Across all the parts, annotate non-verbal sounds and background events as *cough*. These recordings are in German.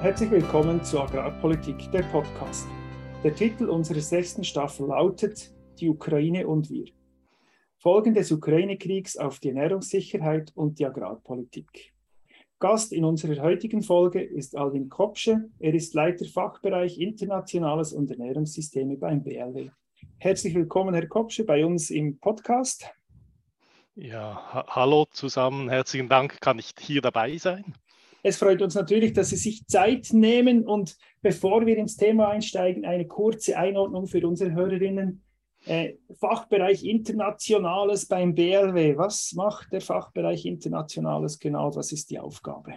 Herzlich willkommen zu Agrarpolitik, der Podcast. Der Titel unserer sechsten Staffel lautet Die Ukraine und wir. Folgen des Ukraine-Kriegs auf die Ernährungssicherheit und die Agrarpolitik. Gast in unserer heutigen Folge ist Alvin Kopsche. Er ist Leiter Fachbereich Internationales und Ernährungssysteme beim BLW. Herzlich willkommen, Herr Kopsche, bei uns im Podcast. Ja, ha hallo zusammen, herzlichen Dank, kann ich hier dabei sein? Es freut uns natürlich, dass Sie sich Zeit nehmen und bevor wir ins Thema einsteigen, eine kurze Einordnung für unsere Hörerinnen. Äh, Fachbereich Internationales beim BLW. Was macht der Fachbereich Internationales genau? Was ist die Aufgabe?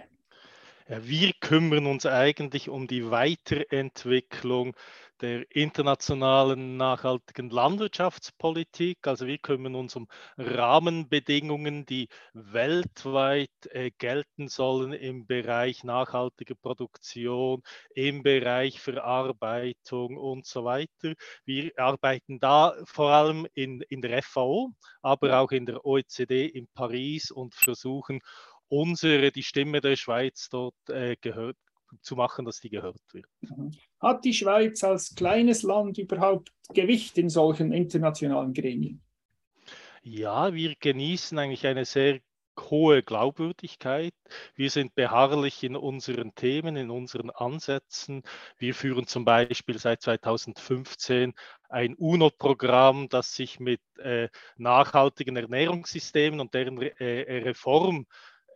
Wir kümmern uns eigentlich um die Weiterentwicklung der internationalen nachhaltigen Landwirtschaftspolitik. Also wir kümmern uns um Rahmenbedingungen, die weltweit äh, gelten sollen im Bereich nachhaltiger Produktion, im Bereich Verarbeitung und so weiter. Wir arbeiten da vor allem in, in der FAO, aber auch in der OECD in Paris und versuchen unsere, die Stimme der Schweiz dort äh, gehört, zu machen, dass die gehört wird. Mhm. Hat die Schweiz als kleines Land überhaupt Gewicht in solchen internationalen Gremien? Ja, wir genießen eigentlich eine sehr hohe Glaubwürdigkeit. Wir sind beharrlich in unseren Themen, in unseren Ansätzen. Wir führen zum Beispiel seit 2015 ein UNO-Programm, das sich mit äh, nachhaltigen Ernährungssystemen und deren äh, Reform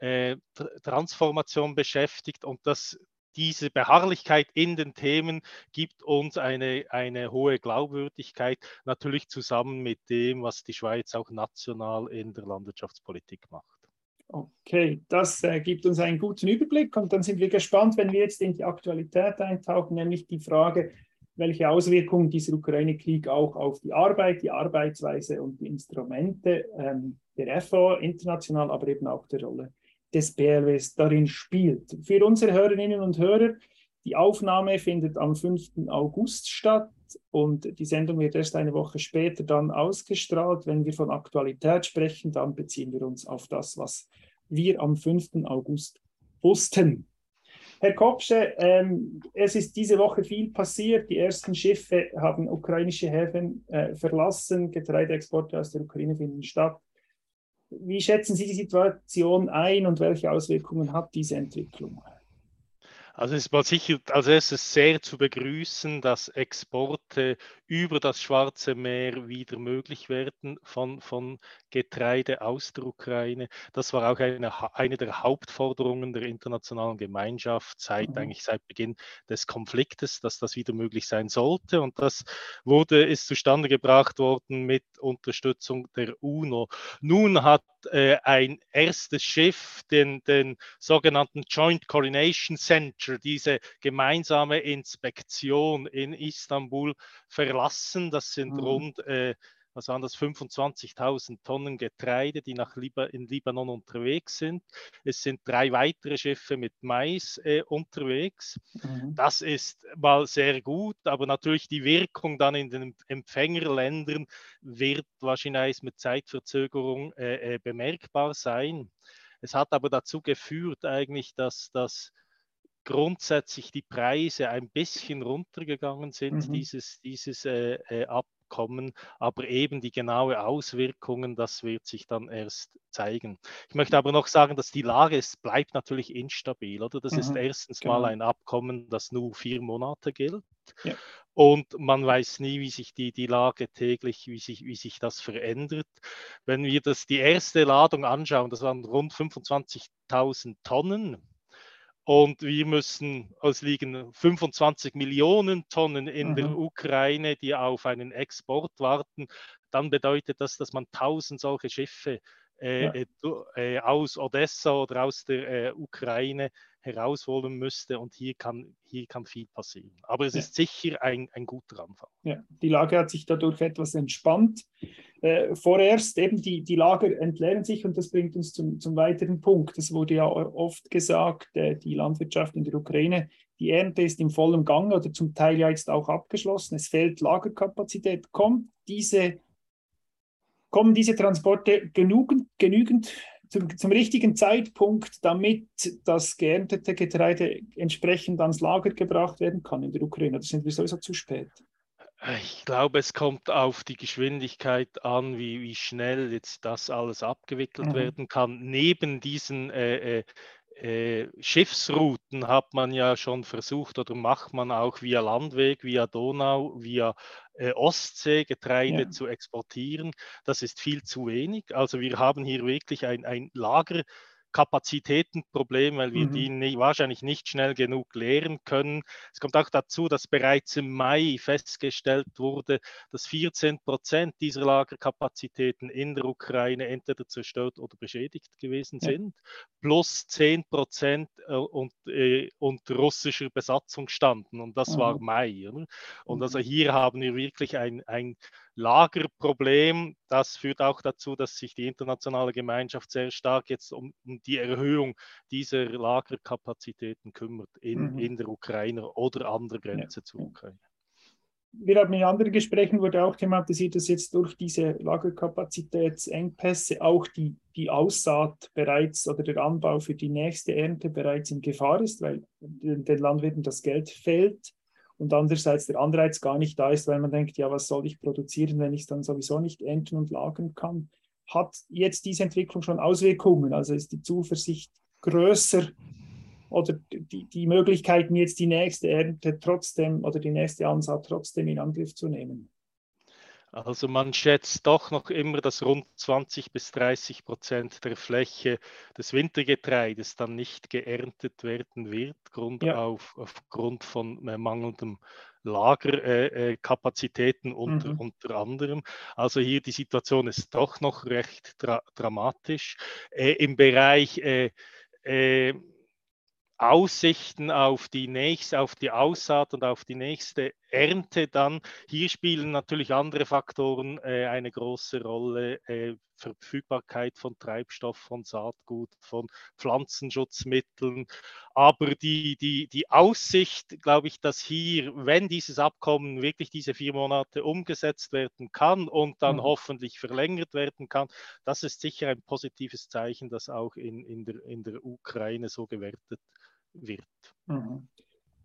äh, Transformation beschäftigt und das diese Beharrlichkeit in den Themen gibt uns eine, eine hohe Glaubwürdigkeit, natürlich zusammen mit dem, was die Schweiz auch national in der Landwirtschaftspolitik macht. Okay, das äh, gibt uns einen guten Überblick und dann sind wir gespannt, wenn wir jetzt in die Aktualität eintauchen, nämlich die Frage, welche Auswirkungen dieser Ukraine-Krieg auch auf die Arbeit, die Arbeitsweise und die Instrumente ähm, der FAO international, aber eben auch der Rolle des BLWs darin spielt. Für unsere Hörerinnen und Hörer, die Aufnahme findet am 5. August statt und die Sendung wird erst eine Woche später dann ausgestrahlt. Wenn wir von Aktualität sprechen, dann beziehen wir uns auf das, was wir am 5. August wussten. Herr Kopsche, ähm, es ist diese Woche viel passiert. Die ersten Schiffe haben ukrainische Häfen äh, verlassen. Getreideexporte aus der Ukraine finden statt. Wie schätzen Sie die Situation ein und welche Auswirkungen hat diese Entwicklung? Also es war sicher als erstes sehr zu begrüßen, dass Exporte über das Schwarze Meer wieder möglich werden von, von Getreide aus der Ukraine. Das war auch eine, eine der Hauptforderungen der internationalen Gemeinschaft seit mhm. eigentlich seit Beginn des Konfliktes, dass das wieder möglich sein sollte. Und das wurde, ist zustande gebracht worden mit Unterstützung der UNO. Nun hat äh, ein erstes Schiff den, den sogenannten Joint Coordination Center, diese gemeinsame Inspektion in Istanbul verlassen. Das sind mhm. rund äh, was waren das, 25.000 Tonnen Getreide, die nach Liba in Libanon unterwegs sind. Es sind drei weitere Schiffe mit Mais äh, unterwegs. Mhm. Das ist mal sehr gut, aber natürlich die Wirkung dann in den Empfängerländern wird wahrscheinlich mit Zeitverzögerung äh, äh, bemerkbar sein. Es hat aber dazu geführt eigentlich, dass das grundsätzlich die Preise ein bisschen runtergegangen sind, mhm. dieses, dieses äh, äh, Abkommen, aber eben die genaue Auswirkungen, das wird sich dann erst zeigen. Ich möchte aber noch sagen, dass die Lage ist, bleibt natürlich instabil, oder? Das mhm. ist erstens genau. mal ein Abkommen, das nur vier Monate gilt. Ja. Und man weiß nie, wie sich die, die Lage täglich, wie sich, wie sich das verändert. Wenn wir das, die erste Ladung anschauen, das waren rund 25.000 Tonnen und wir müssen, es liegen 25 Millionen Tonnen in mhm. der Ukraine, die auf einen Export warten. Dann bedeutet das, dass man 1000 solche Schiffe äh, ja. Äh, äh, aus Odessa oder aus der äh, Ukraine herausholen müsste. Und hier kann, hier kann viel passieren. Aber es ja. ist sicher ein, ein guter Anfang. Ja, die Lage hat sich dadurch etwas entspannt. Äh, vorerst eben die, die Lager entleeren sich und das bringt uns zum, zum weiteren Punkt. Es wurde ja oft gesagt, äh, die Landwirtschaft in der Ukraine, die Ernte ist im vollen Gang oder zum Teil ja jetzt auch abgeschlossen. Es fehlt Lagerkapazität. Kommt diese, kommen diese Transporte genügend, genügend zum, zum, richtigen Zeitpunkt, damit das geerntete Getreide entsprechend ans Lager gebracht werden kann in der Ukraine? Das sind wir sowieso zu spät. Ich glaube, es kommt auf die Geschwindigkeit an, wie, wie schnell jetzt das alles abgewickelt mhm. werden kann. Neben diesen äh, äh, Schiffsrouten hat man ja schon versucht oder macht man auch via Landweg, via Donau, via äh, Ostsee Getreide ja. zu exportieren. Das ist viel zu wenig. Also wir haben hier wirklich ein, ein Lager Kapazitätenproblem, weil wir mhm. die nie, wahrscheinlich nicht schnell genug leeren können. Es kommt auch dazu, dass bereits im Mai festgestellt wurde, dass 14 Prozent dieser Lagerkapazitäten in der Ukraine entweder zerstört oder beschädigt gewesen ja. sind, plus 10 Prozent äh, und, äh, unter russischer Besatzung standen. Und das mhm. war Mai. Oder? Und also mhm. hier haben wir wirklich ein, ein Lagerproblem. Das führt auch dazu, dass sich die internationale Gemeinschaft sehr stark jetzt um, um die Erhöhung dieser Lagerkapazitäten kümmert in, mhm. in der Ukraine oder an der Grenze ja. zur Ukraine. Wir haben in anderen Gesprächen wurde auch thematisiert, dass jetzt durch diese Lagerkapazitätsengpässe auch die, die Aussaat bereits oder der Anbau für die nächste Ernte bereits in Gefahr ist, weil den Landwirten das Geld fehlt und andererseits der Anreiz gar nicht da ist, weil man denkt, ja, was soll ich produzieren, wenn ich es dann sowieso nicht ernten und lagern kann. Hat jetzt diese Entwicklung schon Auswirkungen? Also ist die Zuversicht größer oder die, die Möglichkeiten, jetzt die nächste Ernte trotzdem oder die nächste Ansaat trotzdem in Angriff zu nehmen? Also man schätzt doch noch immer, dass rund 20 bis 30 Prozent der Fläche des Wintergetreides dann nicht geerntet werden wird, Grund ja. auf, aufgrund von äh, mangelndem Lagerkapazitäten äh, unter, mhm. unter anderem. Also hier die Situation ist doch noch recht dra dramatisch. Äh, Im Bereich äh, äh Aussichten auf die nächste, auf die Aussaat und auf die nächste Ernte dann. Hier spielen natürlich andere Faktoren äh, eine große Rolle. Äh, Verfügbarkeit von Treibstoff, von Saatgut, von Pflanzenschutzmitteln. Aber die, die, die Aussicht, glaube ich, dass hier, wenn dieses Abkommen wirklich diese vier Monate umgesetzt werden kann und dann mhm. hoffentlich verlängert werden kann, das ist sicher ein positives Zeichen, das auch in, in, der, in der Ukraine so gewertet wird. Mhm.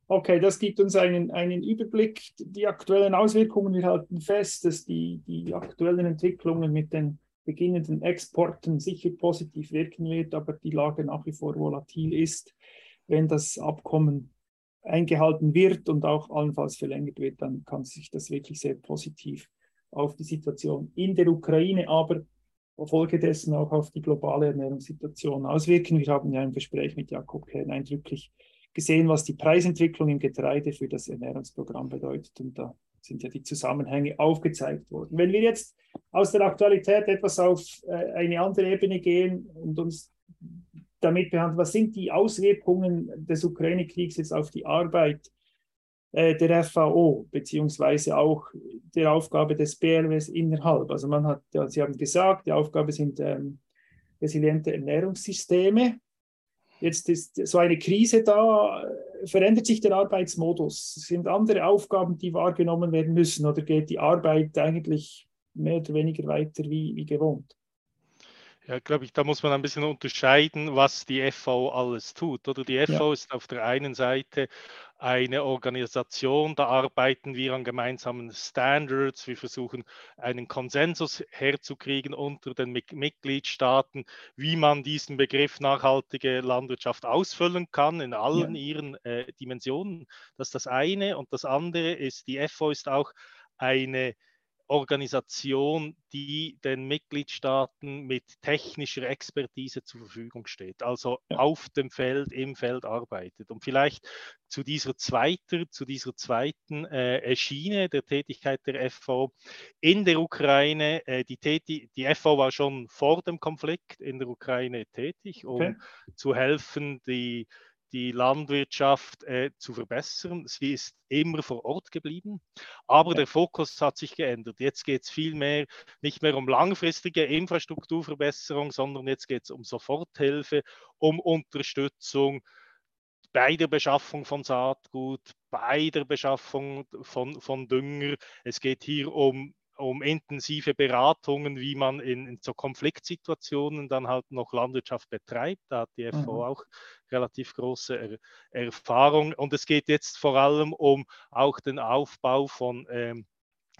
Okay, das gibt uns einen, einen Überblick. Die aktuellen Auswirkungen, wir halten fest, dass die, die aktuellen Entwicklungen mit den beginnenden Exporten sicher positiv wirken wird, aber die Lage nach wie vor volatil ist. Wenn das Abkommen eingehalten wird und auch allenfalls verlängert wird, dann kann sich das wirklich sehr positiv auf die Situation in der Ukraine, aber folgedessen auch auf die globale Ernährungssituation auswirken. Wir haben ja im Gespräch mit Jakob Kern eindrücklich gesehen, was die Preisentwicklung im Getreide für das Ernährungsprogramm bedeutet. Und da sind ja die Zusammenhänge aufgezeigt worden. Wenn wir jetzt aus der Aktualität etwas auf äh, eine andere Ebene gehen und uns damit behandeln, was sind die Auswirkungen des Ukraine-Kriegs jetzt auf die Arbeit äh, der FAO, beziehungsweise auch der Aufgabe des BLWs innerhalb. Also man hat, Sie haben gesagt, die Aufgabe sind ähm, resiliente Ernährungssysteme. Jetzt ist so eine Krise da, verändert sich der Arbeitsmodus. Sind andere Aufgaben, die wahrgenommen werden müssen oder geht die Arbeit eigentlich mehr oder weniger weiter wie, wie gewohnt? Ja, glaube ich, da muss man ein bisschen unterscheiden, was die FAO alles tut. Oder die FAO ja. ist auf der einen Seite eine Organisation, da arbeiten wir an gemeinsamen Standards. Wir versuchen einen Konsensus herzukriegen unter den Mitgliedstaaten, wie man diesen Begriff nachhaltige Landwirtschaft ausfüllen kann in allen ja. ihren äh, Dimensionen. Das ist das eine. Und das andere ist, die FAO ist auch eine Organisation, die den Mitgliedstaaten mit technischer Expertise zur Verfügung steht, also ja. auf dem Feld, im Feld arbeitet. Und vielleicht zu dieser zweiten, zu dieser zweiten äh, Schiene der Tätigkeit der FV in der Ukraine. Äh, die, Täti die FV war schon vor dem Konflikt in der Ukraine tätig, um okay. zu helfen, die die Landwirtschaft äh, zu verbessern. Sie ist immer vor Ort geblieben, aber der Fokus hat sich geändert. Jetzt geht es viel mehr nicht mehr um langfristige Infrastrukturverbesserung, sondern jetzt geht es um Soforthilfe, um Unterstützung bei der Beschaffung von Saatgut, bei der Beschaffung von, von Dünger. Es geht hier um um intensive Beratungen, wie man in, in, so Konfliktsituationen dann halt noch Landwirtschaft betreibt. Da hat die FV mhm. auch relativ große er Erfahrung. Und es geht jetzt vor allem um auch den Aufbau von ähm,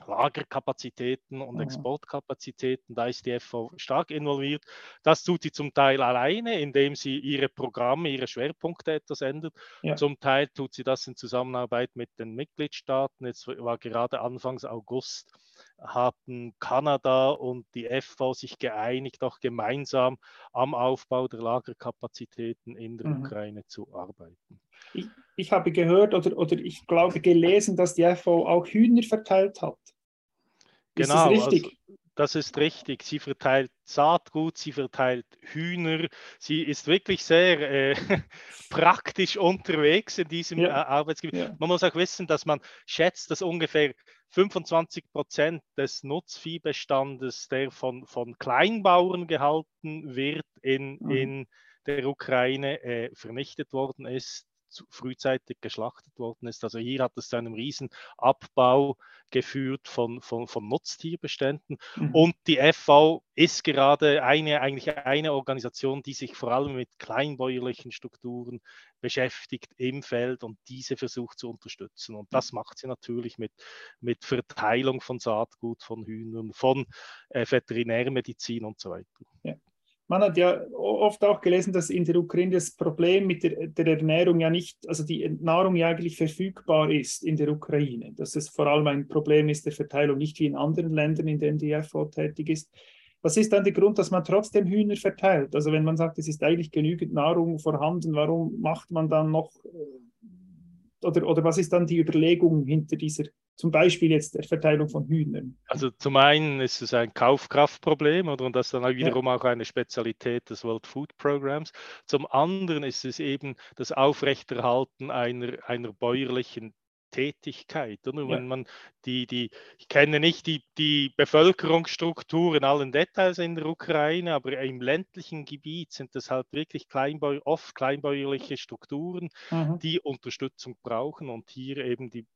Lagerkapazitäten und mhm. Exportkapazitäten. Da ist die FV stark involviert. Das tut sie zum Teil alleine, indem sie ihre Programme, ihre Schwerpunkte etwas ändert. Ja. Zum Teil tut sie das in Zusammenarbeit mit den Mitgliedstaaten. Jetzt war gerade Anfangs August hatten Kanada und die FV sich geeinigt, auch gemeinsam am Aufbau der Lagerkapazitäten in der mhm. Ukraine zu arbeiten. Ich, ich, habe gehört oder, oder ich glaube gelesen, dass die FV auch Hühner verteilt hat. Ist genau, das richtig? Also, das ist richtig. Sie verteilt Saatgut, sie verteilt Hühner. Sie ist wirklich sehr äh, *laughs* praktisch unterwegs in diesem ja. Äh, Arbeitsgebiet. Ja. Man muss auch wissen, dass man schätzt, dass ungefähr 25 Prozent des Nutzviehbestandes, der von, von Kleinbauern gehalten wird, in, mhm. in der Ukraine äh, vernichtet worden ist zu, frühzeitig geschlachtet worden ist. Also hier hat es zu einem riesen Abbau geführt von, von, von Nutztierbeständen. Mhm. Und die FV ist gerade eine, eigentlich eine Organisation, die sich vor allem mit kleinbäuerlichen Strukturen beschäftigt im Feld und diese versucht zu unterstützen. Und das macht sie natürlich mit, mit Verteilung von Saatgut, von Hühnern, von äh, Veterinärmedizin und so weiter. Ja. Man hat ja oft auch gelesen, dass in der Ukraine das Problem mit der, der, Ernährung ja nicht, also die Nahrung ja eigentlich verfügbar ist in der Ukraine. Dass es vor allem ein Problem ist der Verteilung, nicht wie in anderen Ländern, in denen die FO tätig ist. Was ist dann der Grund, dass man trotzdem Hühner verteilt? Also wenn man sagt, es ist eigentlich genügend Nahrung vorhanden, warum macht man dann noch, äh, oder, oder was ist dann die Überlegung hinter dieser zum Beispiel jetzt der Verteilung von Hühnern? Also zum einen ist es ein Kaufkraftproblem oder und das ist dann wiederum ja. auch eine Spezialität des World Food Programs. Zum anderen ist es eben das Aufrechterhalten einer, einer bäuerlichen Tätigkeit. Oder? Ja. Wenn man die, die, ich kenne nicht die, die Bevölkerungsstruktur in allen Details in der Ukraine, aber im ländlichen Gebiet sind das halt wirklich Kleinbäu oft kleinbäuerliche Strukturen, mhm. die Unterstützung brauchen und hier eben die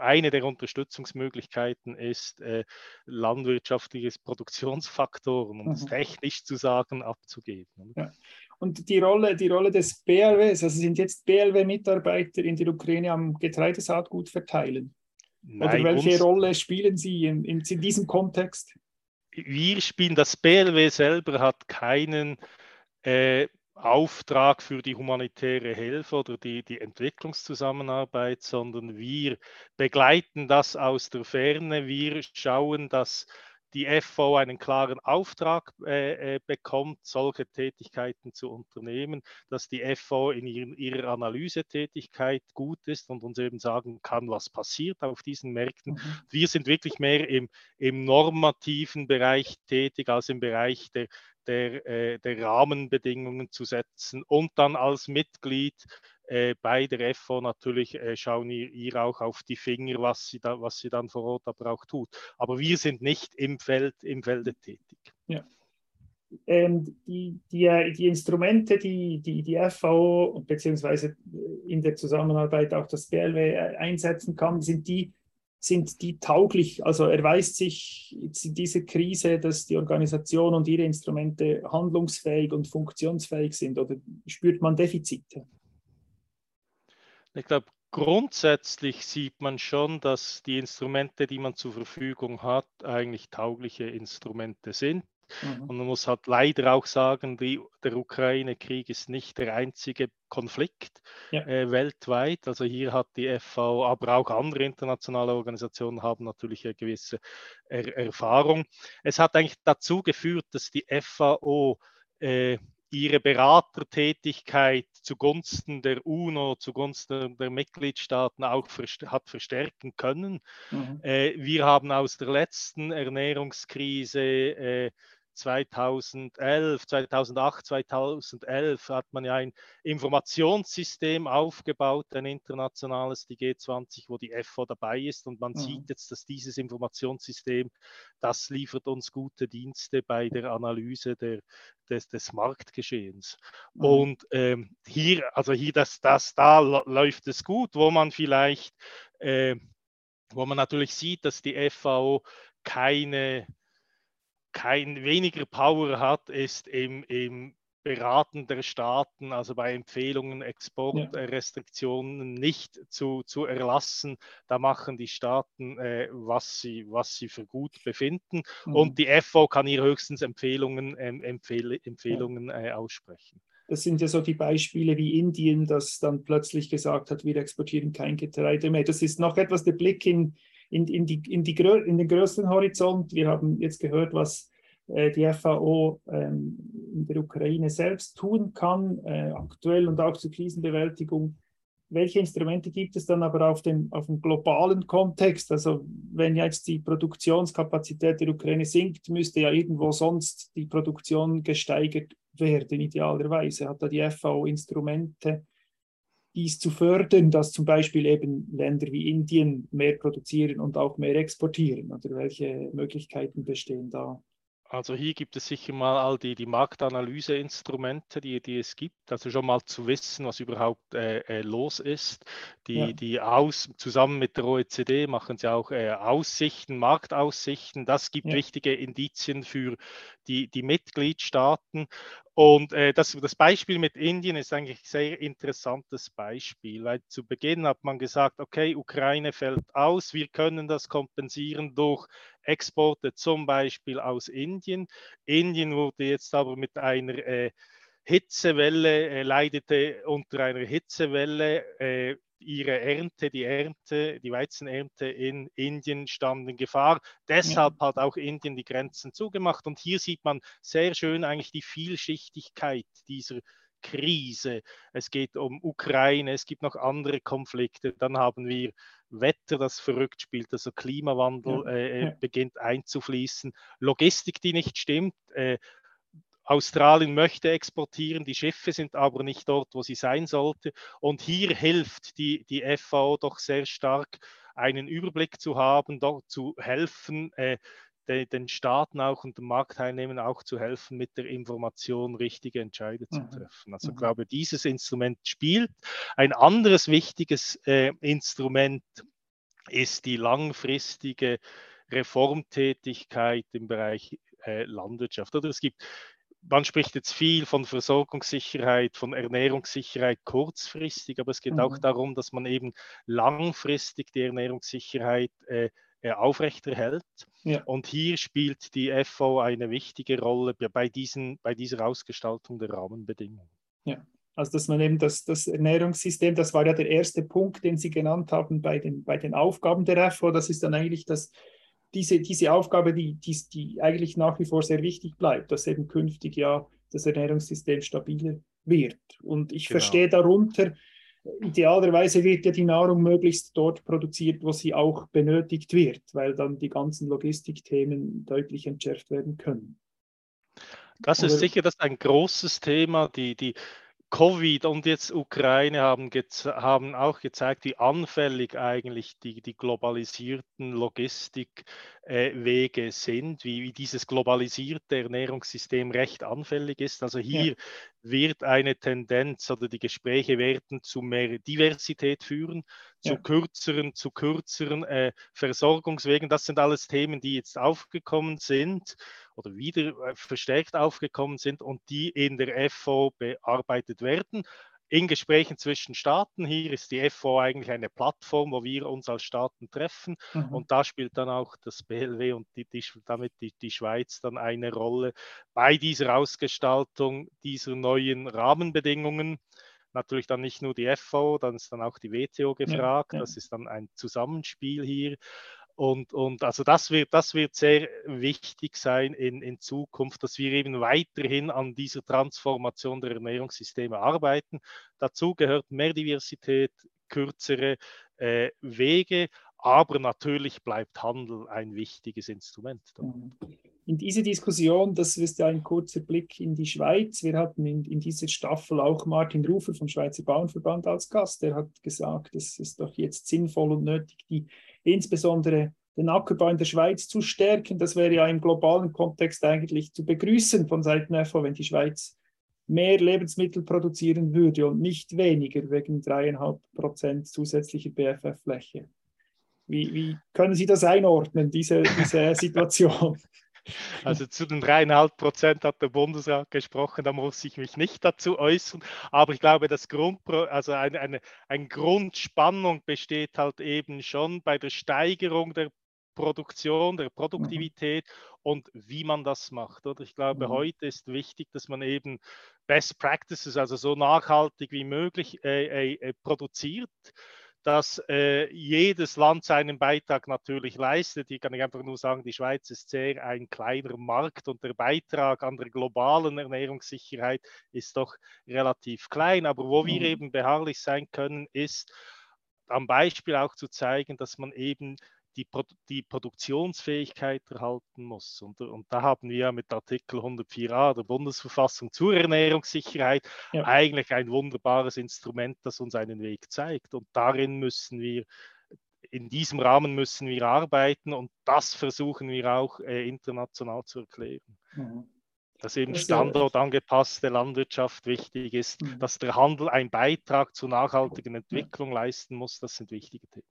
eine der Unterstützungsmöglichkeiten ist, äh, landwirtschaftliches Produktionsfaktoren, um mhm. es technisch zu sagen, abzugeben. Ja. Und die Rolle, die Rolle des BLWs, also sind jetzt BLW-Mitarbeiter in der Ukraine am Getreidesaatgut verteilen? Nein, Oder welche Rolle spielen sie in, in, in diesem Kontext? Wir spielen, das BLW selber hat keinen äh, Auftrag für die humanitäre Hilfe oder die, die Entwicklungszusammenarbeit, sondern wir begleiten das aus der Ferne. Wir schauen, dass die FV einen klaren Auftrag äh, äh, bekommt, solche Tätigkeiten zu unternehmen, dass die FV in ihren, ihrer Analysetätigkeit gut ist und uns eben sagen kann, was passiert auf diesen Märkten. Mhm. Wir sind wirklich mehr im, im normativen Bereich tätig als im Bereich der, der, äh, der Rahmenbedingungen zu setzen und dann als Mitglied äh, bei der FO natürlich äh, schauen ihr, ihr, auch auf die Finger, was sie, da, was sie dann vor Ort aber auch tut. Aber wir sind nicht im Feld, im Felde tätig. Ja. Ähm, die, die, äh, die, Instrumente, die, die die FAO beziehungsweise in der Zusammenarbeit auch das BLW einsetzen kann, sind die sind die tauglich? Also erweist sich in dieser Krise, dass die Organisation und ihre Instrumente handlungsfähig und funktionsfähig sind oder spürt man Defizite? Ich glaube, grundsätzlich sieht man schon, dass die Instrumente, die man zur Verfügung hat, eigentlich taugliche Instrumente sind. Mhm. Und man muss halt leider auch sagen, die, der Ukraine-Krieg ist nicht der einzige Konflikt ja. äh, weltweit. Also hier hat die FV, aber auch andere internationale Organisationen haben natürlich eine gewisse er Erfahrung. Es hat eigentlich dazu geführt, dass die FAO äh, ihre Beratertätigkeit zugunsten der UNO, zugunsten der Mitgliedstaaten auch hat verstärken können. Mhm. Äh, wir haben aus der letzten Ernährungskrise äh, 2011, 2008, 2011 hat man ja ein Informationssystem aufgebaut, ein internationales, die G20, wo die FO dabei ist. Und man mhm. sieht jetzt, dass dieses Informationssystem, das liefert uns gute Dienste bei der Analyse der, des, des Marktgeschehens. Mhm. Und ähm, hier, also hier, das, das, da läuft es gut, wo man vielleicht, äh, wo man natürlich sieht, dass die FAO keine, kein weniger Power hat, ist im, im Beraten der Staaten, also bei Empfehlungen, Exportrestriktionen ja. nicht zu, zu erlassen. Da machen die Staaten, äh, was, sie, was sie für gut befinden. Mhm. Und die FO kann hier höchstens Empfehlungen, ähm, Empfehl Empfehlungen äh, aussprechen. Das sind ja so die Beispiele wie Indien, das dann plötzlich gesagt hat, wir exportieren kein Getreide mehr. Das ist noch etwas der Blick in, in, in, die, in, die, in den größeren Horizont. Wir haben jetzt gehört, was äh, die FAO ähm, in der Ukraine selbst tun kann, äh, aktuell und auch zur Krisenbewältigung. Welche Instrumente gibt es dann aber auf dem, auf dem globalen Kontext? Also wenn jetzt die Produktionskapazität der Ukraine sinkt, müsste ja irgendwo sonst die Produktion gesteigert werden, idealerweise. Hat da die FAO Instrumente, dies zu fördern, dass zum Beispiel eben Länder wie Indien mehr produzieren und auch mehr exportieren? Oder welche Möglichkeiten bestehen da? Also hier gibt es sicher mal all die, die Marktanalyseinstrumente, die, die es gibt. Also schon mal zu wissen, was überhaupt äh, äh los ist. Die, ja. die aus, zusammen mit der OECD machen sie auch äh, Aussichten, Marktaussichten. Das gibt ja. wichtige Indizien für die, die Mitgliedstaaten. Und äh, das, das Beispiel mit Indien ist eigentlich ein sehr interessantes Beispiel, weil zu Beginn hat man gesagt, okay, Ukraine fällt aus, wir können das kompensieren durch Exporte zum Beispiel aus Indien. Indien wurde jetzt aber mit einer äh, Hitzewelle, äh, leidete unter einer Hitzewelle. Äh, ihre Ernte, die Ernte, die Weizenernte in Indien stand in Gefahr. Deshalb hat auch Indien die Grenzen zugemacht. Und hier sieht man sehr schön eigentlich die Vielschichtigkeit dieser Krise. Es geht um Ukraine, es gibt noch andere Konflikte. Dann haben wir Wetter, das verrückt spielt, also Klimawandel ja. Äh, ja. beginnt einzufließen, Logistik, die nicht stimmt. Äh, Australien möchte exportieren, die Schiffe sind aber nicht dort, wo sie sein sollte. Und hier hilft die, die FAO doch sehr stark, einen Überblick zu haben, doch zu helfen, äh, de, den Staaten auch und den Marktteilnehmern auch zu helfen, mit der Information richtige Entscheide zu mhm. treffen. Also ich mhm. glaube, dieses Instrument spielt. Ein anderes wichtiges äh, Instrument ist die langfristige Reformtätigkeit im Bereich äh, Landwirtschaft. Oder es gibt man spricht jetzt viel von Versorgungssicherheit, von Ernährungssicherheit kurzfristig, aber es geht mhm. auch darum, dass man eben langfristig die Ernährungssicherheit äh, äh aufrechterhält. Ja. Und hier spielt die FO eine wichtige Rolle bei, diesen, bei dieser Ausgestaltung der Rahmenbedingungen. Ja, also dass man eben das, das Ernährungssystem, das war ja der erste Punkt, den Sie genannt haben bei den, bei den Aufgaben der FO, das ist dann eigentlich das diese, diese Aufgabe, die, die, die eigentlich nach wie vor sehr wichtig bleibt, dass eben künftig ja das Ernährungssystem stabiler wird. Und ich genau. verstehe darunter, idealerweise wird ja die Nahrung möglichst dort produziert, wo sie auch benötigt wird, weil dann die ganzen Logistikthemen deutlich entschärft werden können. Das ist sicher das ist ein großes Thema, die, die Covid und jetzt Ukraine haben, haben auch gezeigt, wie anfällig eigentlich die, die globalisierten Logistikwege äh, sind, wie, wie, dieses globalisierte Ernährungssystem recht anfällig ist. Also hier ja. Wird eine Tendenz oder die Gespräche werden zu mehr Diversität führen, zu ja. kürzeren, zu kürzeren äh, Versorgungswegen. Das sind alles Themen, die jetzt aufgekommen sind oder wieder äh, verstärkt aufgekommen sind und die in der FO bearbeitet werden. In Gesprächen zwischen Staaten, hier ist die FO eigentlich eine Plattform, wo wir uns als Staaten treffen mhm. und da spielt dann auch das BLW und die, die, damit die, die Schweiz dann eine Rolle bei dieser Ausgestaltung dieser neuen Rahmenbedingungen natürlich dann nicht nur die FO, dann ist dann auch die WTO gefragt. Ja, ja. Das ist dann ein Zusammenspiel hier. Und, und also das wird, das wird sehr wichtig sein in, in Zukunft, dass wir eben weiterhin an dieser Transformation der Ernährungssysteme arbeiten. Dazu gehört mehr Diversität, kürzere äh, Wege, aber natürlich bleibt Handel ein wichtiges Instrument. In diese Diskussion, das ist ein kurzer Blick in die Schweiz. Wir hatten in, in dieser Staffel auch Martin Rufer vom Schweizer Bauernverband als Gast. Der hat gesagt, es ist doch jetzt sinnvoll und nötig, die insbesondere den Ackerbau in der Schweiz zu stärken. Das wäre ja im globalen Kontext eigentlich zu begrüßen von Seiten FO, wenn die Schweiz mehr Lebensmittel produzieren würde und nicht weniger wegen dreieinhalb Prozent zusätzlicher BFF-Fläche. Wie, wie können Sie das einordnen, diese, diese Situation? *laughs* Also zu den dreieinhalb Prozent hat der Bundesrat gesprochen, da muss ich mich nicht dazu äußern. Aber ich glaube, das Grund, also eine, eine, eine Grundspannung besteht halt eben schon bei der Steigerung der Produktion, der. Produktivität mhm. und wie man das macht. Oder ich glaube, mhm. heute ist wichtig, dass man eben Best Practices, also so nachhaltig wie möglich äh, äh, produziert dass äh, jedes Land seinen Beitrag natürlich leistet. Ich kann einfach nur sagen, die Schweiz ist sehr ein kleiner Markt und der Beitrag an der globalen Ernährungssicherheit ist doch relativ klein. Aber wo mhm. wir eben beharrlich sein können, ist am Beispiel auch zu zeigen, dass man eben die, die Produktionsfähigkeit erhalten muss. Und, und, da haben wir mit Artikel 104a der Bundesverfassung zur Ernährungssicherheit ja. eigentlich ein wunderbares Instrument, das uns einen Weg zeigt. Und darin müssen wir, in diesem Rahmen müssen wir arbeiten und das versuchen wir auch äh, international zu erklären. Mhm dass eben standortangepasste Landwirtschaft wichtig ist, mhm. dass der Handel einen Beitrag zur nachhaltigen Entwicklung leisten muss. Das sind wichtige Themen.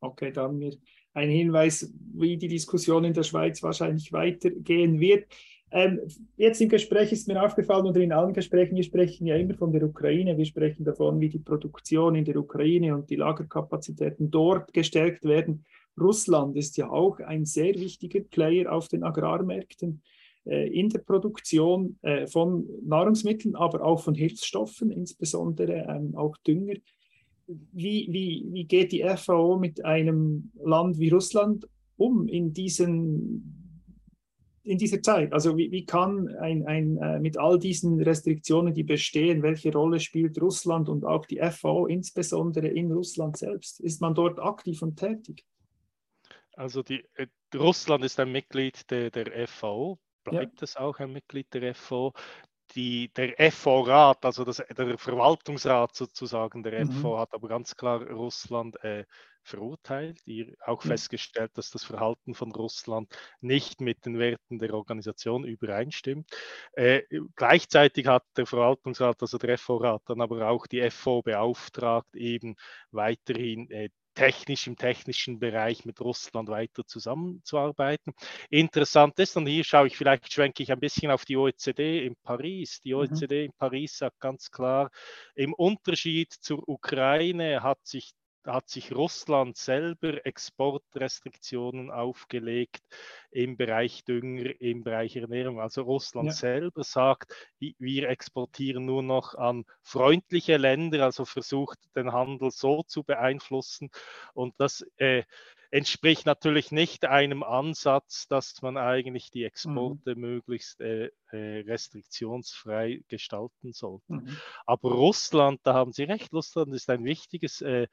Okay, da haben wir ein Hinweis, wie die Diskussion in der Schweiz wahrscheinlich weitergehen wird. Ähm, jetzt im Gespräch ist mir aufgefallen, oder in allen Gesprächen, wir sprechen ja immer von der Ukraine, wir sprechen davon, wie die Produktion in der Ukraine und die Lagerkapazitäten dort gestärkt werden. Russland ist ja auch ein sehr wichtiger Player auf den Agrarmärkten äh, in der Produktion äh, von Nahrungsmitteln, aber auch von Hilfsstoffen, insbesondere ähm, auch Dünger wie, wie, wie geht die FAO mit einem Land wie Russland um in, diesen, in dieser Zeit? Also wie, wie kann ein, ein, äh, mit all diesen Restriktionen, die bestehen, welche Rolle spielt Russland und auch die FAO insbesondere in Russland selbst? Ist man dort aktiv und tätig? Also die, äh, Russland ist ein Mitglied der, der FAO, bleibt ja. es auch ein Mitglied der FAO die, der FO-Rat, also das, der Verwaltungsrat sozusagen der mhm. FO, hat aber ganz klar Russland äh, verurteilt, die auch mhm. festgestellt, dass das Verhalten von Russland nicht mit den Werten der Organisation übereinstimmt. Äh, gleichzeitig hat der Verwaltungsrat, also der FO-Rat, dann aber auch die FO beauftragt, eben weiterhin äh, technisch im technischen Bereich mit Russland weiter zusammenzuarbeiten. Interessant ist, und hier schaue ich, vielleicht schwenke ich ein bisschen auf die OECD in Paris. Die OECD mhm. in Paris sagt ganz klar, im Unterschied zur Ukraine hat sich hat sich Russland selber Exportrestriktionen aufgelegt im Bereich Dünger, im Bereich Ernährung. Also Russland ja. selber sagt, wir exportieren nur noch an freundliche Länder, also versucht den Handel so zu beeinflussen. Und das äh, entspricht natürlich nicht einem Ansatz, dass man eigentlich die Exporte mhm. möglichst äh, äh, restriktionsfrei gestalten sollte. Mhm. Aber Russland, da haben Sie recht, Russland ist ein wichtiges äh,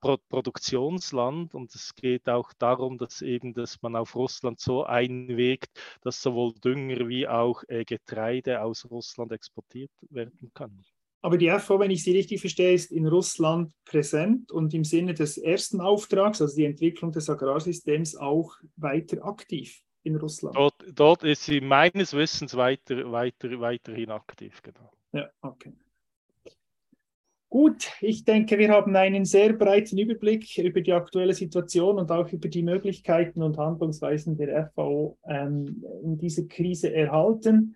Pro Produktionsland und es geht auch darum, dass eben, dass man auf Russland so einwegt, dass sowohl Dünger wie auch äh, Getreide aus Russland exportiert werden kann. Aber die FV, wenn ich sie richtig verstehe, ist in Russland präsent und im Sinne des ersten Auftrags, also die Entwicklung des Agrarsystems, auch weiter aktiv in Russland. Dort, dort ist sie meines Wissens weiter, weiter, weiterhin aktiv, genau. Ja, okay. Gut, ich denke, wir haben einen sehr breiten Überblick über die aktuelle Situation und auch über die Möglichkeiten und Handlungsweisen der FAO ähm, in dieser Krise erhalten.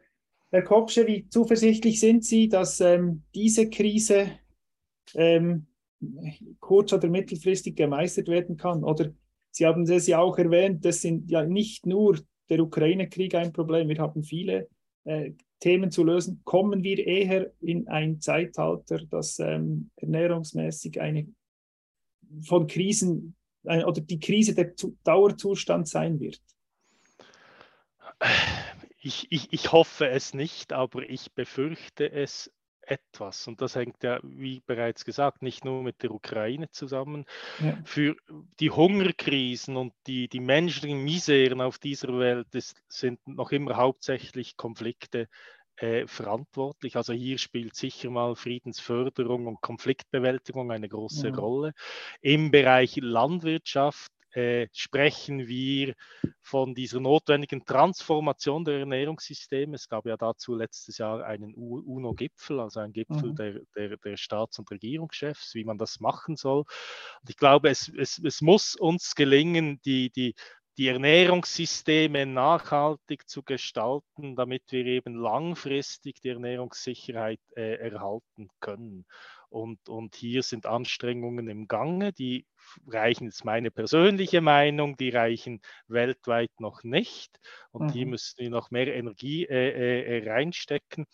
Herr Kopsche, wie zuversichtlich sind Sie, dass ähm, diese Krise ähm, kurz- oder mittelfristig gemeistert werden kann? Oder Sie haben es ja auch erwähnt, das sind ja nicht nur der Ukraine-Krieg ein Problem, wir haben viele äh, Themen zu lösen, kommen wir eher in ein Zeitalter, das ähm, ernährungsmäßig eine von Krisen äh, oder die Krise der zu Dauerzustand sein wird? Ich, ich, ich hoffe es nicht, aber ich befürchte es etwas. Und das hängt ja, wie bereits gesagt, nicht nur mit der Ukraine zusammen. Ja. Für die Hungerkrisen und die, die menschlichen Miseren auf dieser Welt ist, sind noch immer hauptsächlich Konflikte äh, verantwortlich. Also hier spielt sicher mal Friedensförderung und Konfliktbewältigung eine große ja. Rolle. Im Bereich Landwirtschaft äh, sprechen wir von dieser notwendigen Transformation der Ernährungssysteme. Es gab ja dazu letztes Jahr einen UNO-Gipfel, also ein Gipfel mhm. der, der, der, Staats- und Regierungschefs, wie man das machen soll. Und ich glaube, es, es, es muss uns gelingen, die, die, die Ernährungssysteme nachhaltig zu gestalten, damit wir eben langfristig die Ernährungssicherheit äh, erhalten können. Und, und hier sind Anstrengungen im Gange, die reichen, ist meine persönliche Meinung, die reichen weltweit noch nicht. Und mhm. hier müssen wir noch mehr Energie äh, äh, reinstecken.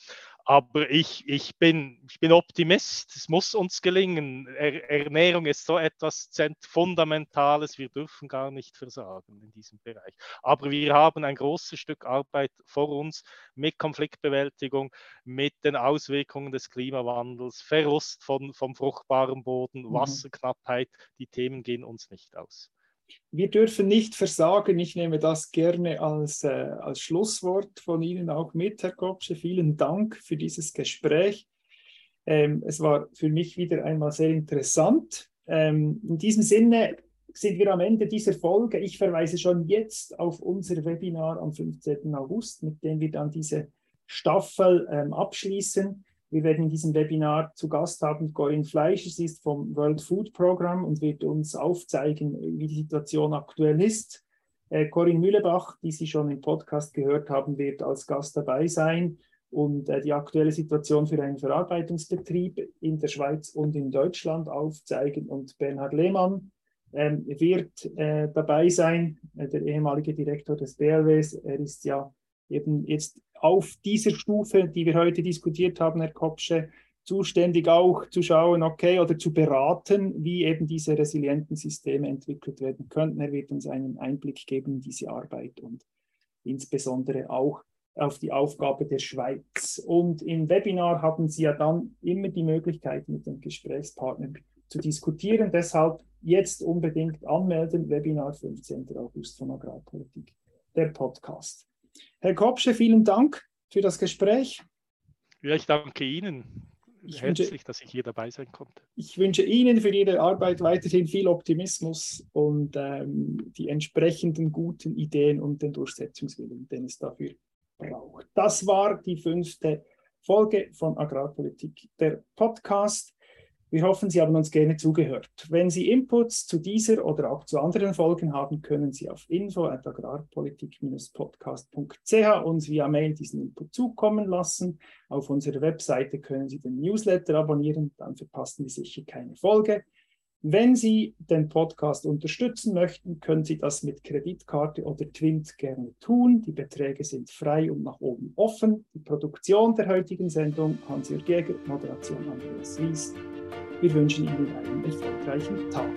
Aber ich, ich, bin, ich bin Optimist. Es muss uns gelingen. Er, Ernährung ist so etwas Fundamentales. Wir dürfen gar nicht versagen in diesem Bereich. Aber wir haben ein großes Stück Arbeit vor uns mit Konfliktbewältigung, mit den Auswirkungen des Klimawandels, Verlust von, vom fruchtbaren Boden, mhm. Wasserknappheit. Die Themen gehen uns nicht aus. Wir dürfen nicht versagen. Ich nehme das gerne als, äh, als Schlusswort von Ihnen auch mit, Herr Kopsche. Vielen Dank für dieses Gespräch. Ähm, es war für mich wieder einmal sehr interessant. Ähm, in diesem Sinne sind wir am Ende dieser Folge. Ich verweise schon jetzt auf unser Webinar am 15. August, mit dem wir dann diese Staffel ähm, abschließen. Wir werden in diesem Webinar zu Gast haben Corinne Fleischer, sie ist vom World Food Program und wird uns aufzeigen, wie die Situation aktuell ist. Äh, Corinne Mühlebach, die Sie schon im Podcast gehört haben, wird als Gast dabei sein und äh, die aktuelle Situation für einen Verarbeitungsbetrieb in der Schweiz und in Deutschland aufzeigen. Und Bernhard Lehmann ähm, wird äh, dabei sein, der ehemalige Direktor des BLWs. Er ist ja eben jetzt auf dieser Stufe, die wir heute diskutiert haben, Herr Kopsche, zuständig auch zu schauen, okay, oder zu beraten, wie eben diese resilienten Systeme entwickelt werden könnten. Er wird uns einen Einblick geben in diese Arbeit und insbesondere auch auf die Aufgabe der Schweiz. Und im Webinar haben Sie ja dann immer die Möglichkeit, mit den Gesprächspartnern zu diskutieren. Deshalb jetzt unbedingt anmelden, Webinar 15. August von Agrarpolitik, der Podcast. Herr Kopsche, vielen Dank für das Gespräch. Ja, ich danke Ihnen ich herzlich, wünsche, dass ich hier dabei sein konnte. Ich wünsche Ihnen für Ihre Arbeit weiterhin viel Optimismus und ähm, die entsprechenden guten Ideen und den Durchsetzungswillen, den es dafür braucht. Das war die fünfte Folge von Agrarpolitik, der Podcast. Wir hoffen, Sie haben uns gerne zugehört. Wenn Sie Inputs zu dieser oder auch zu anderen Folgen haben, können Sie auf info.agrarpolitik-podcast.ch uns via Mail diesen Input zukommen lassen. Auf unserer Webseite können Sie den Newsletter abonnieren, dann verpassen Sie sicher keine Folge. Wenn Sie den Podcast unterstützen möchten, können Sie das mit Kreditkarte oder Twint gerne tun. Die Beträge sind frei und nach oben offen. Die Produktion der heutigen Sendung Hans-Jörg Jäger, Moderation Andreas Wies. Wir wünschen Ihnen einen erfolgreichen Tag.